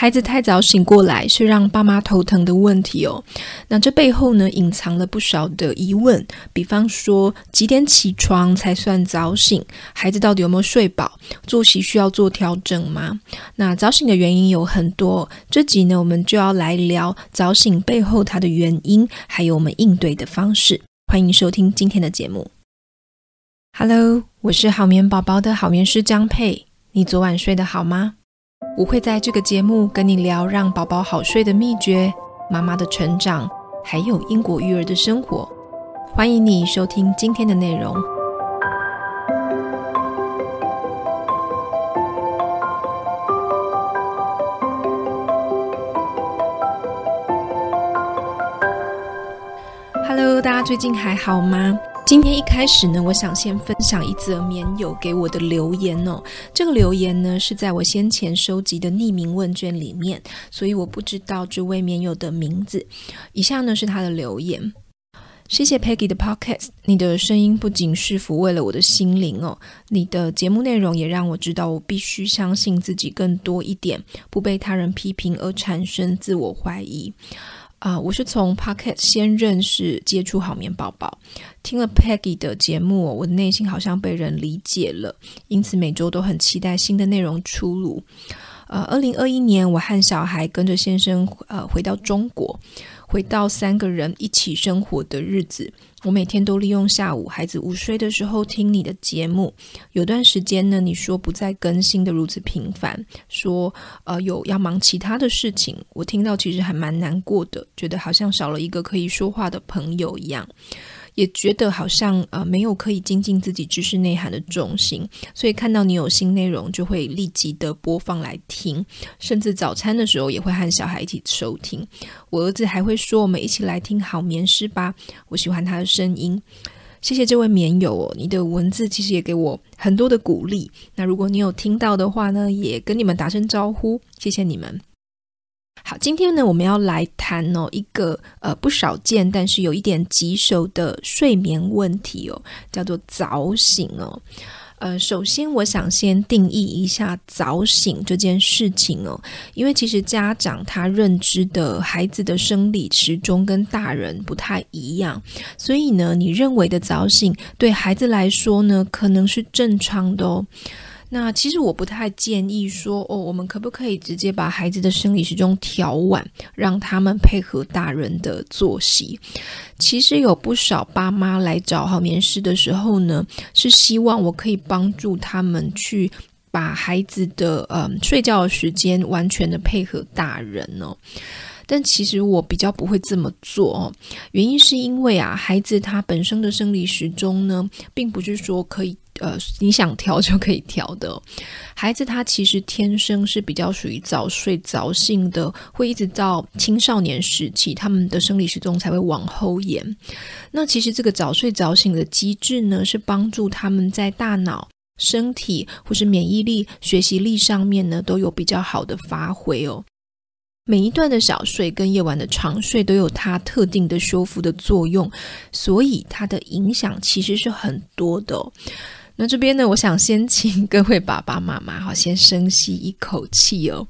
孩子太早醒过来是让爸妈头疼的问题哦。那这背后呢，隐藏了不少的疑问，比方说几点起床才算早醒？孩子到底有没有睡饱？作息需要做调整吗？那早醒的原因有很多，这集呢，我们就要来聊早醒背后它的原因，还有我们应对的方式。欢迎收听今天的节目。Hello，我是好眠宝宝的好眠师江佩。你昨晚睡得好吗？我会在这个节目跟你聊让宝宝好睡的秘诀、妈妈的成长，还有英国育儿的生活。欢迎你收听今天的内容。Hello，大家最近还好吗？今天一开始呢，我想先分享一则棉友给我的留言哦。这个留言呢是在我先前收集的匿名问卷里面，所以我不知道这位棉友的名字。以下呢是他的留言：谢谢 Peggy 的 Podcast，你的声音不仅是抚慰了我的心灵哦，你的节目内容也让我知道我必须相信自己更多一点，不被他人批评而产生自我怀疑。啊、我是从 Pocket 先认识、接触好眠宝宝，听了 Peggy 的节目，我的内心好像被人理解了，因此每周都很期待新的内容出炉。呃，二零二一年，我和小孩跟着先生呃回到中国。回到三个人一起生活的日子，我每天都利用下午孩子午睡的时候听你的节目。有段时间呢，你说不再更新的如此频繁，说呃有要忙其他的事情，我听到其实还蛮难过的，觉得好像少了一个可以说话的朋友一样。也觉得好像呃没有可以精进自己知识内涵的重心，所以看到你有新内容就会立即的播放来听，甚至早餐的时候也会和小孩一起收听。我儿子还会说：“我们一起来听好眠师吧。”我喜欢他的声音。谢谢这位棉友哦，你的文字其实也给我很多的鼓励。那如果你有听到的话呢，也跟你们打声招呼，谢谢你们。好，今天呢，我们要来谈哦一个呃不少见，但是有一点棘手的睡眠问题哦，叫做早醒哦。呃，首先我想先定义一下早醒这件事情哦，因为其实家长他认知的孩子的生理时钟跟大人不太一样，所以呢，你认为的早醒对孩子来说呢，可能是正常的哦。那其实我不太建议说哦，我们可不可以直接把孩子的生理时钟调晚，让他们配合大人的作息？其实有不少爸妈来找好眠师的时候呢，是希望我可以帮助他们去把孩子的嗯睡觉的时间完全的配合大人哦。但其实我比较不会这么做哦，原因是因为啊，孩子他本身的生理时钟呢，并不是说可以。呃，你想调就可以调的。孩子他其实天生是比较属于早睡早醒的，会一直到青少年时期，他们的生理时钟才会往后延。那其实这个早睡早醒的机制呢，是帮助他们在大脑、身体或是免疫力、学习力上面呢，都有比较好的发挥哦。每一段的小睡跟夜晚的长睡都有它特定的修复的作用，所以它的影响其实是很多的。那这边呢，我想先请各位爸爸妈妈哈，先深吸一口气哦。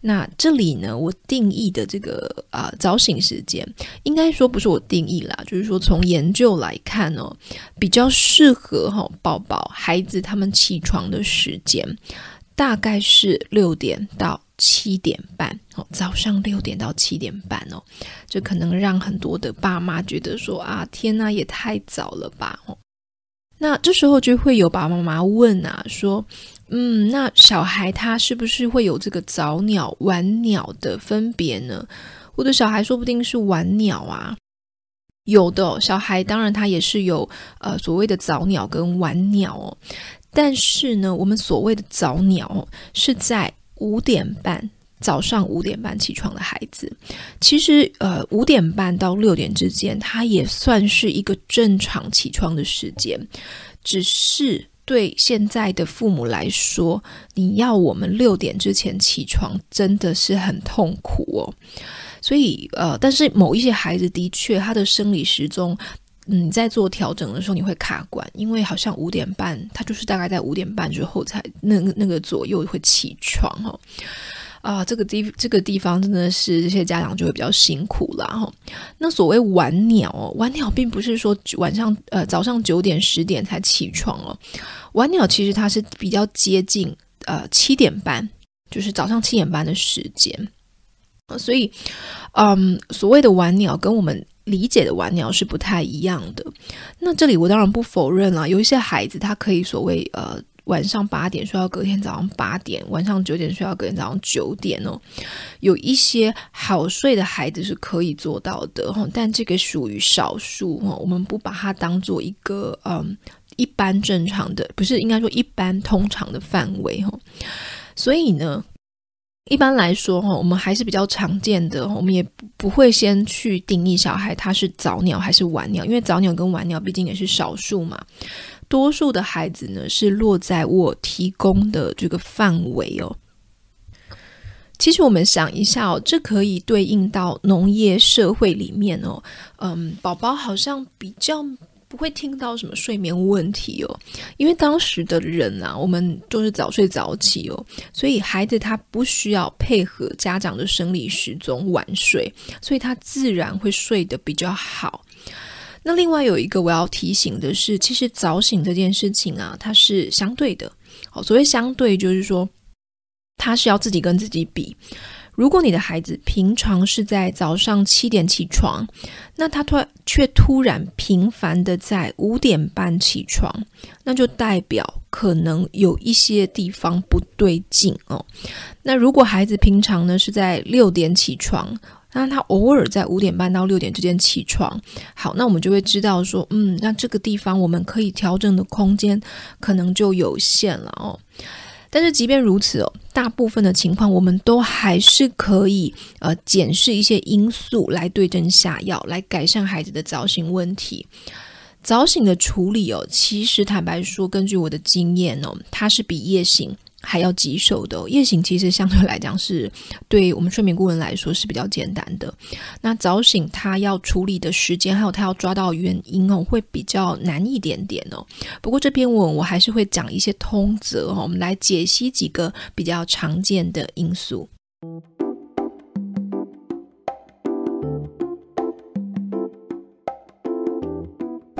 那这里呢，我定义的这个啊、早醒时间，应该说不是我定义啦，就是说从研究来看哦，比较适合哈、宝宝孩子他们起床的时间，大概是六点到七点半哦，早上六点到七点半哦，这可能让很多的爸妈觉得说啊，天哪，也太早了吧哦。那这时候就会有爸爸妈妈问啊，说，嗯，那小孩他是不是会有这个早鸟晚鸟的分别呢？我的小孩说不定是晚鸟啊，有的小孩当然他也是有呃所谓的早鸟跟晚鸟哦，但是呢，我们所谓的早鸟是在五点半。早上五点半起床的孩子，其实呃五点半到六点之间，他也算是一个正常起床的时间。只是对现在的父母来说，你要我们六点之前起床，真的是很痛苦哦。所以呃，但是某一些孩子的确，他的生理时钟，你在做调整的时候你会卡关，因为好像五点半，他就是大概在五点半之后才那那个左右会起床哦。啊，这个地这个地方真的是这些家长就会比较辛苦了哈。那所谓晚鸟哦，晚鸟并不是说晚上呃早上九点十点才起床哦，晚鸟其实它是比较接近呃七点半，就是早上七点半的时间。所以，嗯，所谓的晚鸟跟我们理解的晚鸟是不太一样的。那这里我当然不否认了，有一些孩子他可以所谓呃晚上八点睡到隔天早上八点，晚上九点睡到隔天早上九点哦。有一些好睡的孩子是可以做到的哈，但这个属于少数哈，我们不把它当做一个嗯一般正常的，不是应该说一般通常的范围哈。所以呢。一般来说，哈，我们还是比较常见的，我们也不会先去定义小孩他是早鸟还是晚鸟，因为早鸟跟晚鸟毕竟也是少数嘛。多数的孩子呢是落在我提供的这个范围哦。其实我们想一下哦，这可以对应到农业社会里面哦，嗯，宝宝好像比较。不会听到什么睡眠问题哦，因为当时的人啊，我们都是早睡早起哦，所以孩子他不需要配合家长的生理时钟晚睡，所以他自然会睡得比较好。那另外有一个我要提醒的是，其实早醒这件事情啊，它是相对的。好，所谓相对，就是说他是要自己跟自己比。如果你的孩子平常是在早上七点起床，那他突然却突然频繁的在五点半起床，那就代表可能有一些地方不对劲哦。那如果孩子平常呢是在六点起床，那他偶尔在五点半到六点之间起床，好，那我们就会知道说，嗯，那这个地方我们可以调整的空间可能就有限了哦。但是即便如此哦，大部分的情况我们都还是可以呃检视一些因素来对症下药，来改善孩子的早醒问题。早醒的处理哦，其实坦白说，根据我的经验哦，它是比夜醒还要棘手的，夜醒其实相对来讲是对我们睡眠顾问来说是比较简单的。那早醒他要处理的时间，还有他要抓到原因哦，会比较难一点点哦。不过这篇文我还是会讲一些通则哦，我们来解析几个比较常见的因素。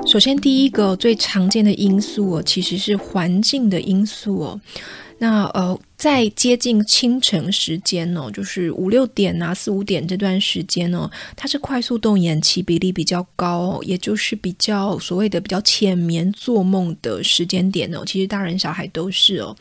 首先，第一个最常见的因素哦，其实是环境的因素哦。那呃，在接近清晨时间呢，就是五六点啊、四五点这段时间呢，它是快速动眼期比例比较高，也就是比较所谓的比较浅眠做梦的时间点哦。其实大人小孩都是哦。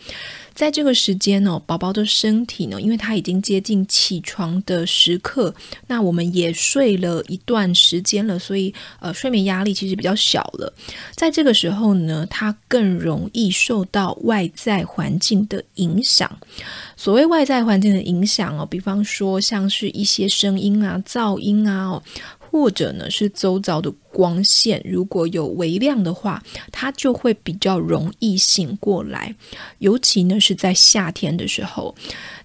在这个时间呢，宝宝的身体呢，因为他已经接近起床的时刻，那我们也睡了一段时间了，所以呃，睡眠压力其实比较小了。在这个时候呢，他更容易受到外在环境的影响。所谓外在环境的影响哦，比方说像是一些声音啊、噪音啊。或者呢，是周遭的光线，如果有微亮的话，它就会比较容易醒过来。尤其呢是在夏天的时候，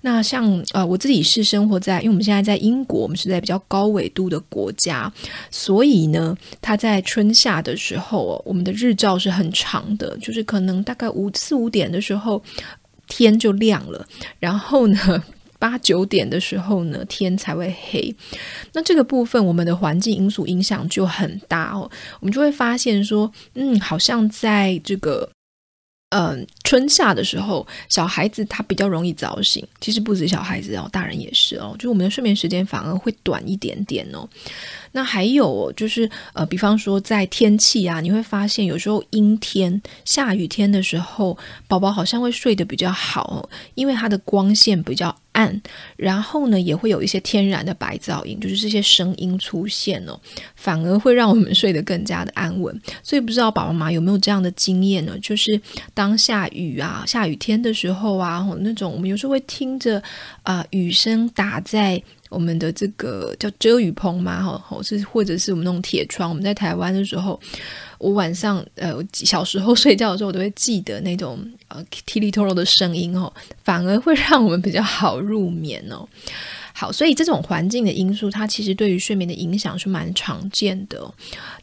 那像呃我自己是生活在，因为我们现在在英国，我们是在比较高纬度的国家，所以呢，它在春夏的时候，我们的日照是很长的，就是可能大概五四五点的时候天就亮了，然后呢。八九点的时候呢，天才会黑。那这个部分，我们的环境因素影响就很大哦。我们就会发现说，嗯，好像在这个，嗯、春夏的时候，小孩子他比较容易早醒。其实不止小孩子哦，大人也是哦。就我们的睡眠时间反而会短一点点哦。那还有就是，呃，比方说在天气啊，你会发现有时候阴天、下雨天的时候，宝宝好像会睡得比较好，因为它的光线比较暗，然后呢，也会有一些天然的白噪音，就是这些声音出现哦，反而会让我们睡得更加的安稳。所以不知道爸爸妈妈有没有这样的经验呢？就是当下雨啊、下雨天的时候啊，那种我们有时候会听着啊、雨声打在。我们的这个叫遮雨棚嘛，哈，或是或者是我们那种铁窗。我们在台湾的时候，我晚上呃小时候睡觉的时候，我都会记得那种呃踢里拖罗的声音哦，反而会让我们比较好入眠哦。好，所以这种环境的因素，它其实对于睡眠的影响是蛮常见的。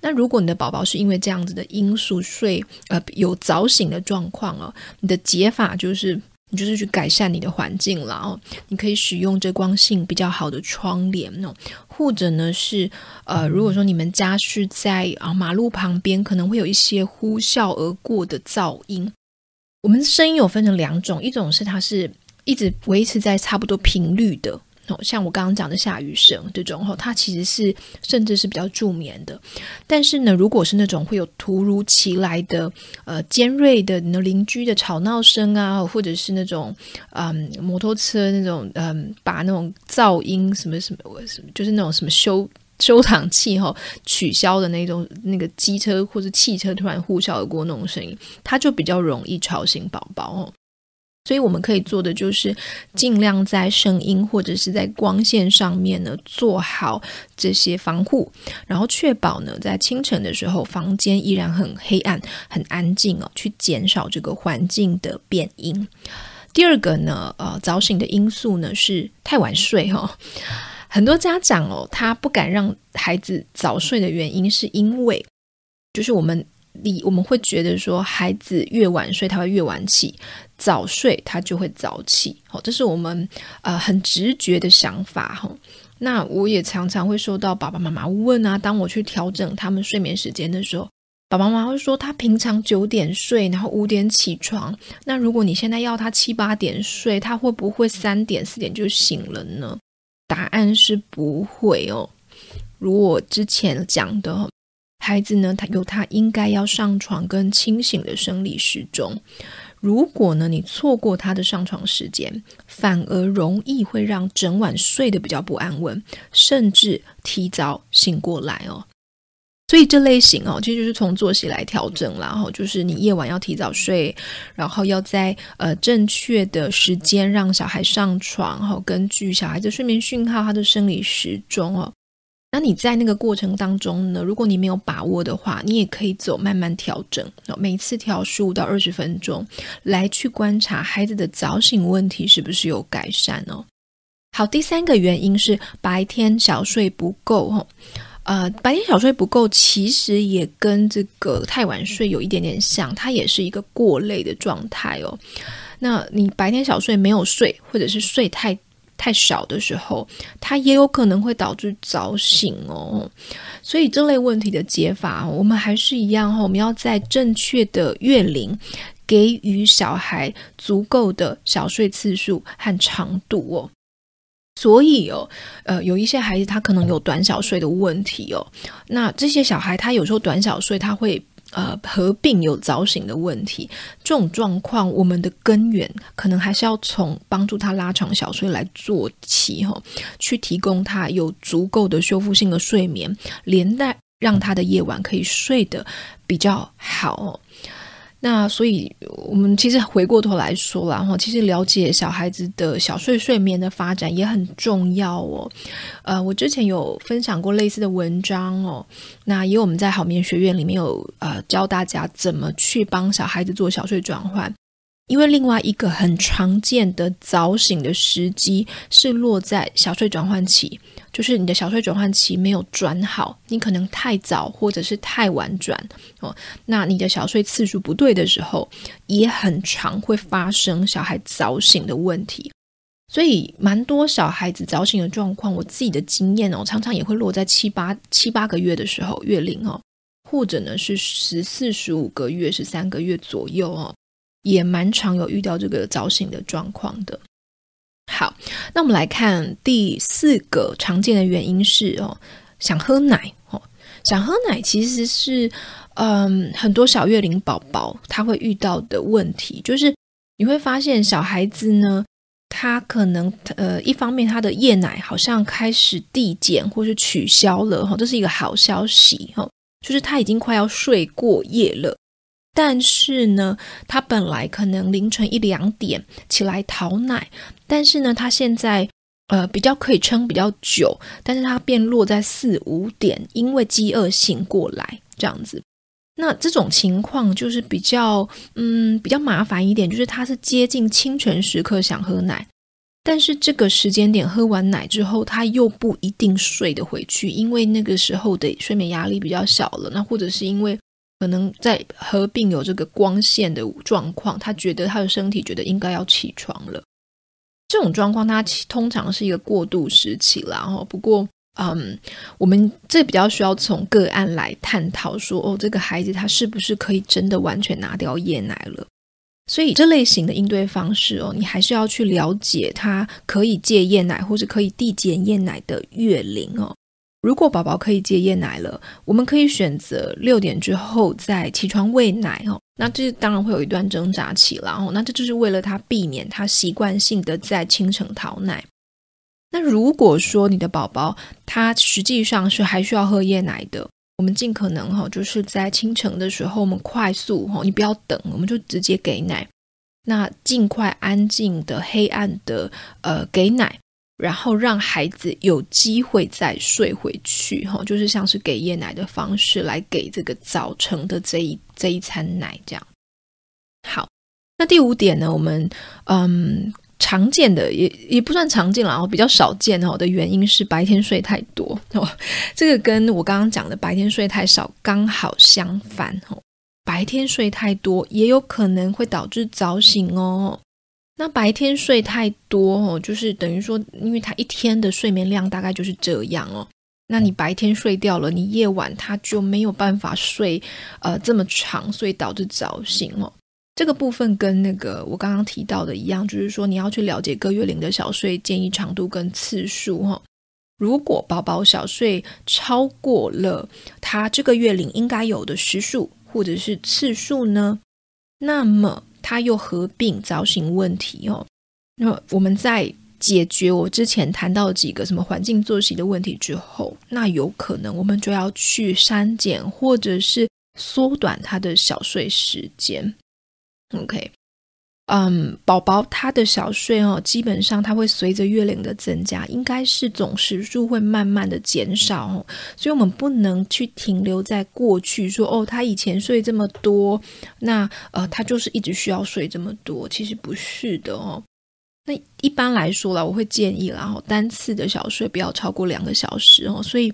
那如果你的宝宝是因为这样子的因素睡呃有早醒的状况哦，你的解法就是。你就是去改善你的环境了哦。你可以使用这光性比较好的窗帘哦，或者呢是呃，如果说你们家是在啊马路旁边，可能会有一些呼啸而过的噪音。我们声音有分成两种，一种是它是一直维持在差不多频率的。像我刚刚讲的下雨声这种，它其实是甚至是比较助眠的。但是呢，如果是那种会有突如其来的呃尖锐的你的邻居的吵闹声啊，或者是那种嗯摩托车那种嗯把那种噪音什么什么，就是那种什么修修档器哈取消的那种那个机车或者汽车突然呼啸而过那种声音，它就比较容易吵醒宝宝哦。所以我们可以做的就是尽量在声音或者是在光线上面呢做好这些防护，然后确保呢在清晨的时候房间依然很黑暗、很安静哦，去减少这个环境的变音。第二个呢，呃，早醒的因素呢是太晚睡哦。很多家长哦，他不敢让孩子早睡的原因是因为，就是我们。你我们会觉得说，孩子越晚睡，他会越晚起；早睡，他就会早起。好，这是我们呃很直觉的想法哈。那我也常常会收到爸爸妈妈问啊，当我去调整他们睡眠时间的时候，爸爸妈妈会说，他平常九点睡，然后五点起床。那如果你现在要他七八点睡，他会不会三点四点就醒了呢？答案是不会哦。如我之前讲的。孩子呢，他有他应该要上床跟清醒的生理时钟。如果呢，你错过他的上床时间，反而容易会让整晚睡得比较不安稳，甚至提早醒过来哦。所以这类型哦，其实就是从作息来调整，然后就是你夜晚要提早睡，然后要在呃正确的时间让小孩上床，然后根据小孩的睡眠讯号，他的生理时钟哦。那你在那个过程当中呢，如果你没有把握的话，你也可以走慢慢调整，每次调十五到二十分钟，来去观察孩子的早醒问题是不是有改善哦。好，第三个原因是白天小睡不够哦，呃，白天小睡不够其实也跟这个太晚睡有一点点像，它也是一个过累的状态哦。那你白天小睡没有睡，或者是睡太太少的时候，它也有可能会导致早醒哦。所以这类问题的解法，我们还是一样哈，我们要在正确的月龄，给予小孩足够的小睡次数和长度哦。所以哦，呃，有一些孩子他可能有短小睡的问题哦。那这些小孩他有时候短小睡，他会。呃，合并有早醒的问题，这种状况，我们的根源可能还是要从帮助他拉长小睡来做起，哈，去提供他有足够的修复性的睡眠，连带让他的夜晚可以睡得比较好。那所以，我们其实回过头来说了哈，其实了解小孩子的小睡睡眠的发展也很重要哦。呃，我之前有分享过类似的文章哦。那也有我们在好眠学院里面有呃教大家怎么去帮小孩子做小睡转换。因为另外一个很常见的早醒的时机是落在小睡转换期，就是你的小睡转换期没有转好，你可能太早或者是太晚转哦，那你的小睡次数不对的时候，也很常会发生小孩早醒的问题。所以蛮多小孩子早醒的状况，我自己的经验哦，常常也会落在七八七八个月的时候，月龄哦，或者呢是十四十五个月，十三个月左右哦。也蛮常有遇到这个早醒的状况的。好，那我们来看第四个常见的原因是哦，想喝奶哦，想喝奶其实是嗯很多小月龄宝宝他会遇到的问题，就是你会发现小孩子呢，他可能呃一方面他的夜奶好像开始递减或是取消了哈，这是一个好消息哈，就是他已经快要睡过夜了。但是呢，他本来可能凌晨一两点起来讨奶，但是呢，他现在呃比较可以撑比较久，但是他变落在四五点，因为饥饿醒过来这样子。那这种情况就是比较嗯比较麻烦一点，就是他是接近清晨时刻想喝奶，但是这个时间点喝完奶之后，他又不一定睡得回去，因为那个时候的睡眠压力比较小了，那或者是因为。可能在合并有这个光线的状况，他觉得他的身体觉得应该要起床了。这种状况，它通常是一个过渡时期啦。然后，不过，嗯，我们这比较需要从个案来探讨说，哦，这个孩子他是不是可以真的完全拿掉夜奶了？所以，这类型的应对方式哦，你还是要去了解他可以戒夜奶或者可以递减夜奶的月龄哦。如果宝宝可以戒夜奶了，我们可以选择六点之后再起床喂奶哦。那这当然会有一段挣扎期了哦。那这就是为了他避免他习惯性的在清晨讨奶。那如果说你的宝宝他实际上是还需要喝夜奶的，我们尽可能哈，就是在清晨的时候，我们快速哈，你不要等，我们就直接给奶。那尽快安静的、黑暗的，呃，给奶，然后让孩子有机会再睡回去哈，就是像是给夜奶的方式来给这个早晨的这一这一餐奶这样。好，那第五点呢，我们嗯。常见的也也不算常见了，然后比较少见哦的原因是白天睡太多哦，这个跟我刚刚讲的白天睡太少刚好相反哦。白天睡太多也有可能会导致早醒哦。那白天睡太多哦，就是等于说，因为他一天的睡眠量大概就是这样哦。那你白天睡掉了，你夜晚他就没有办法睡呃这么长，所以导致早醒哦。这个部分跟那个我刚刚提到的一样，就是说你要去了解各月龄的小睡建议长度跟次数哈。如果宝宝小睡超过了他这个月龄应该有的时数或者是次数呢，那么它又合并早醒问题哦。那我们在解决我之前谈到几个什么环境作息的问题之后，那有可能我们就要去删减或者是缩短它的小睡时间。OK，嗯，宝宝他的小睡哦，基本上他会随着月龄的增加，应该是总时数会慢慢的减少哦，所以我们不能去停留在过去说哦，他以前睡这么多，那呃，他就是一直需要睡这么多，其实不是的哦。那一般来说啦，我会建议然后单次的小睡不要超过两个小时哦，所以。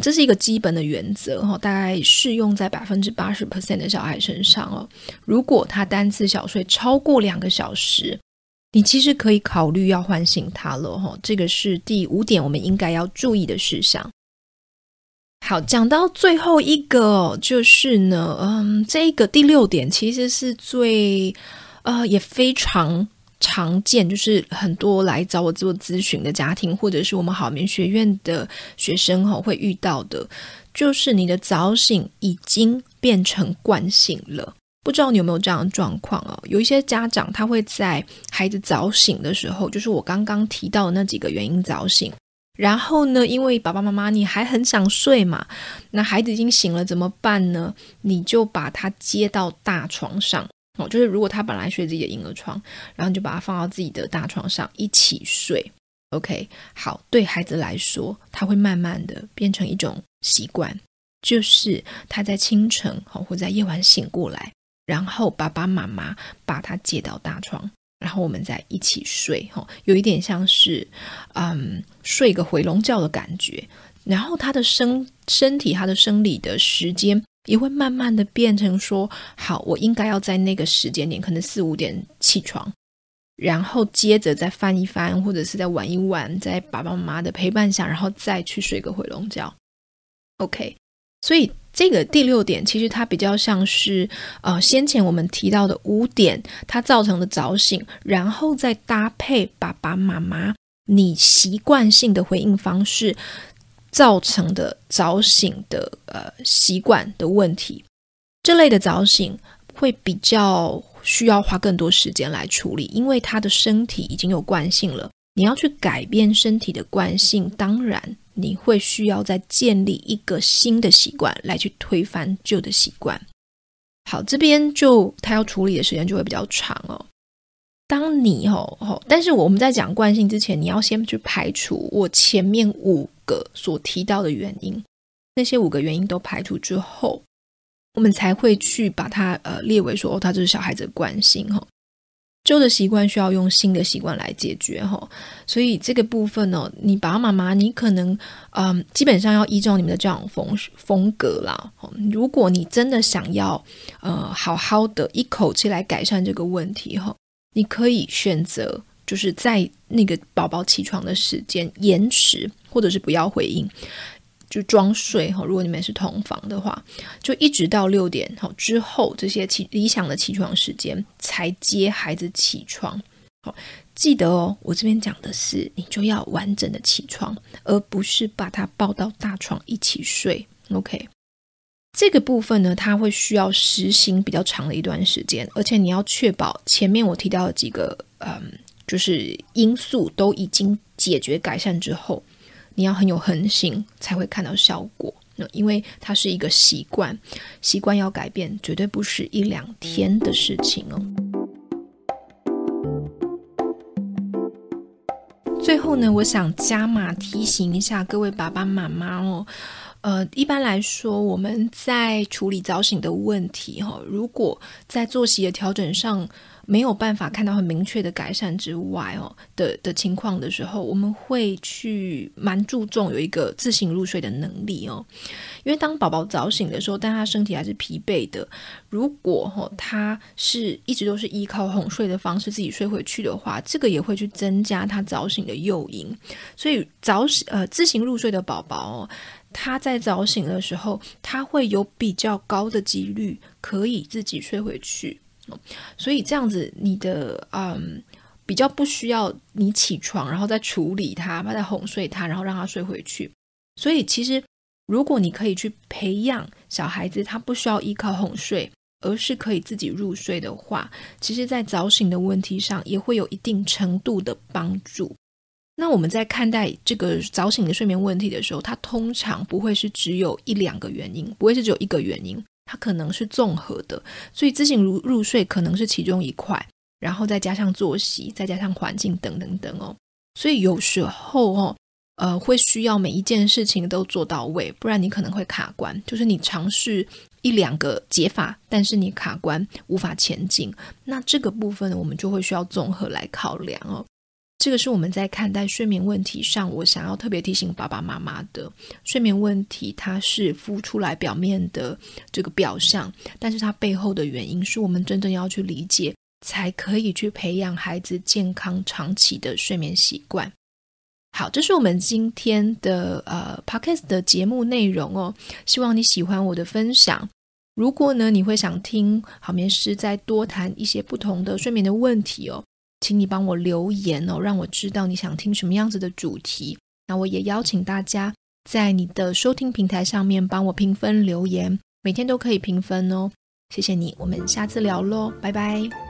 这是一个基本的原则哈，大概适用在百分之八十 percent 的小孩身上哦。如果他单次小睡超过两个小时，你其实可以考虑要唤醒他了哈。这个是第五点，我们应该要注意的事项。好，讲到最后一个就是呢，嗯，这个第六点其实是最呃也非常。常见就是很多来找我做咨询的家庭，或者是我们好眠学院的学生哈，会遇到的，就是你的早醒已经变成惯性了。不知道你有没有这样的状况哦？有一些家长他会在孩子早醒的时候，就是我刚刚提到的那几个原因早醒，然后呢，因为爸爸妈妈你还很想睡嘛，那孩子已经醒了怎么办呢？你就把他接到大床上。哦，就是如果他本来睡自己的婴儿床，然后你就把他放到自己的大床上一起睡。OK，好，对孩子来说，他会慢慢的变成一种习惯，就是他在清晨哦或在夜晚醒过来，然后爸爸妈妈把他接到大床，然后我们再一起睡。哈，有一点像是嗯睡个回笼觉的感觉，然后他的身身体他的生理的时间。也会慢慢的变成说，好，我应该要在那个时间点，可能四五点起床，然后接着再翻一翻，或者是再玩一玩，在爸爸妈妈的陪伴下，然后再去睡个回笼觉。OK，所以这个第六点其实它比较像是呃先前我们提到的五点，它造成的早醒，然后再搭配爸爸妈妈你习惯性的回应方式。造成的早醒的呃习惯的问题，这类的早醒会比较需要花更多时间来处理，因为他的身体已经有惯性了。你要去改变身体的惯性，当然你会需要再建立一个新的习惯来去推翻旧的习惯。好，这边就他要处理的时间就会比较长哦。当你吼吼，但是我们在讲惯性之前，你要先去排除我前面五个所提到的原因，那些五个原因都排除之后，我们才会去把它呃列为说哦，它这是小孩子的惯性哈。旧的习惯需要用新的习惯来解决哈，所以这个部分呢，你爸爸妈妈，你可能嗯，基本上要依照你们的教养风风格啦。如果你真的想要呃好好的一口气来改善这个问题哈，你可以选择就是在那个宝宝起床的时间延迟，或者是不要回应。就装睡哈，如果你们是同房的话，就一直到六点好之后，这些起理想的起床时间才接孩子起床。好，记得哦，我这边讲的是你就要完整的起床，而不是把他抱到大床一起睡。OK，这个部分呢，它会需要实行比较长的一段时间，而且你要确保前面我提到的几个嗯，就是因素都已经解决改善之后。你要很有恒心，才会看到效果。那因为它是一个习惯，习惯要改变，绝对不是一两天的事情哦。最后呢，我想加码提醒一下各位爸爸妈妈哦。呃，一般来说，我们在处理早醒的问题哈，如果在作息的调整上，没有办法看到很明确的改善之外哦的的情况的时候，我们会去蛮注重有一个自行入睡的能力哦。因为当宝宝早醒的时候，但他身体还是疲惫的，如果哦他是一直都是依靠哄睡的方式自己睡回去的话，这个也会去增加他早醒的诱因。所以早醒呃自行入睡的宝宝哦，他在早醒的时候，他会有比较高的几率可以自己睡回去。所以这样子，你的嗯比较不需要你起床，然后再处理他，再哄睡他，然后让他睡回去。所以其实，如果你可以去培养小孩子，他不需要依靠哄睡，而是可以自己入睡的话，其实，在早醒的问题上也会有一定程度的帮助。那我们在看待这个早醒的睡眠问题的时候，它通常不会是只有一两个原因，不会是只有一个原因。它可能是综合的，所以自行入入睡可能是其中一块，然后再加上作息，再加上环境等等等哦。所以有时候哦，呃，会需要每一件事情都做到位，不然你可能会卡关。就是你尝试一两个解法，但是你卡关无法前进，那这个部分，我们就会需要综合来考量哦。这个是我们在看待睡眠问题上，我想要特别提醒爸爸妈妈的。睡眠问题它是浮出来表面的这个表象，但是它背后的原因是我们真正要去理解，才可以去培养孩子健康长期的睡眠习惯。好，这是我们今天的呃 Podcast 的节目内容哦。希望你喜欢我的分享。如果呢，你会想听好眠师再多谈一些不同的睡眠的问题哦。请你帮我留言哦，让我知道你想听什么样子的主题。那我也邀请大家在你的收听平台上面帮我评分留言，每天都可以评分哦。谢谢你，我们下次聊喽，拜拜。